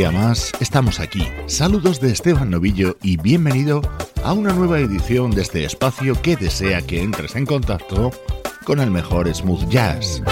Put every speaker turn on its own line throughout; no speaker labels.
Día más estamos aquí. Saludos de Esteban Novillo y bienvenido a una nueva edición de este espacio que desea que entres en contacto con el mejor smooth jazz.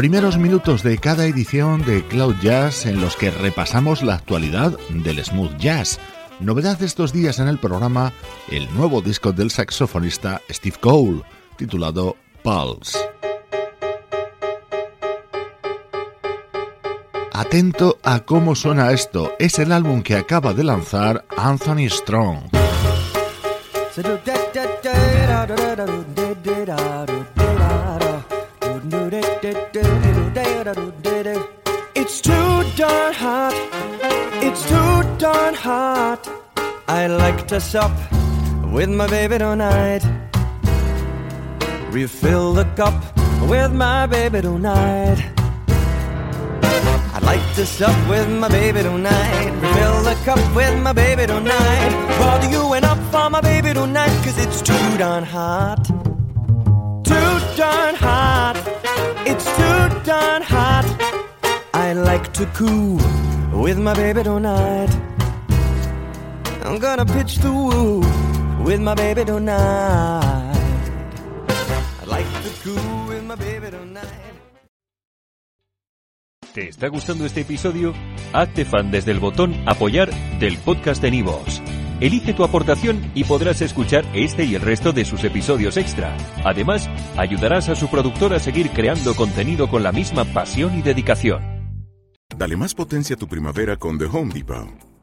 Primeros minutos de cada edición de Cloud Jazz en los que repasamos la actualidad del smooth jazz. Novedad de estos días en el programa, el nuevo disco del saxofonista Steve Cole, titulado Pulse. Atento a cómo suena esto, es el álbum que acaba de lanzar Anthony Strong.
Darn hot. I like to sup with my baby tonight. Refill the cup with my baby tonight. I'd like to sup with my baby tonight. Refill the cup with my baby tonight. Bother you and up for my baby tonight, cause it's too darn hot. Too darn hot. It's too darn hot. I like to coo with my baby tonight. I'm gonna pitch the woo with my baby tonight. I like to coo with my baby tonight.
¿Te está gustando este episodio? Hazte fan desde el botón Apoyar del podcast de Nivos. Elige tu aportación y podrás escuchar este y el resto de sus episodios extra. Además, ayudarás a su productor a seguir creando contenido con la misma pasión y dedicación.
Dale más potencia a tu primavera con The Home Depot.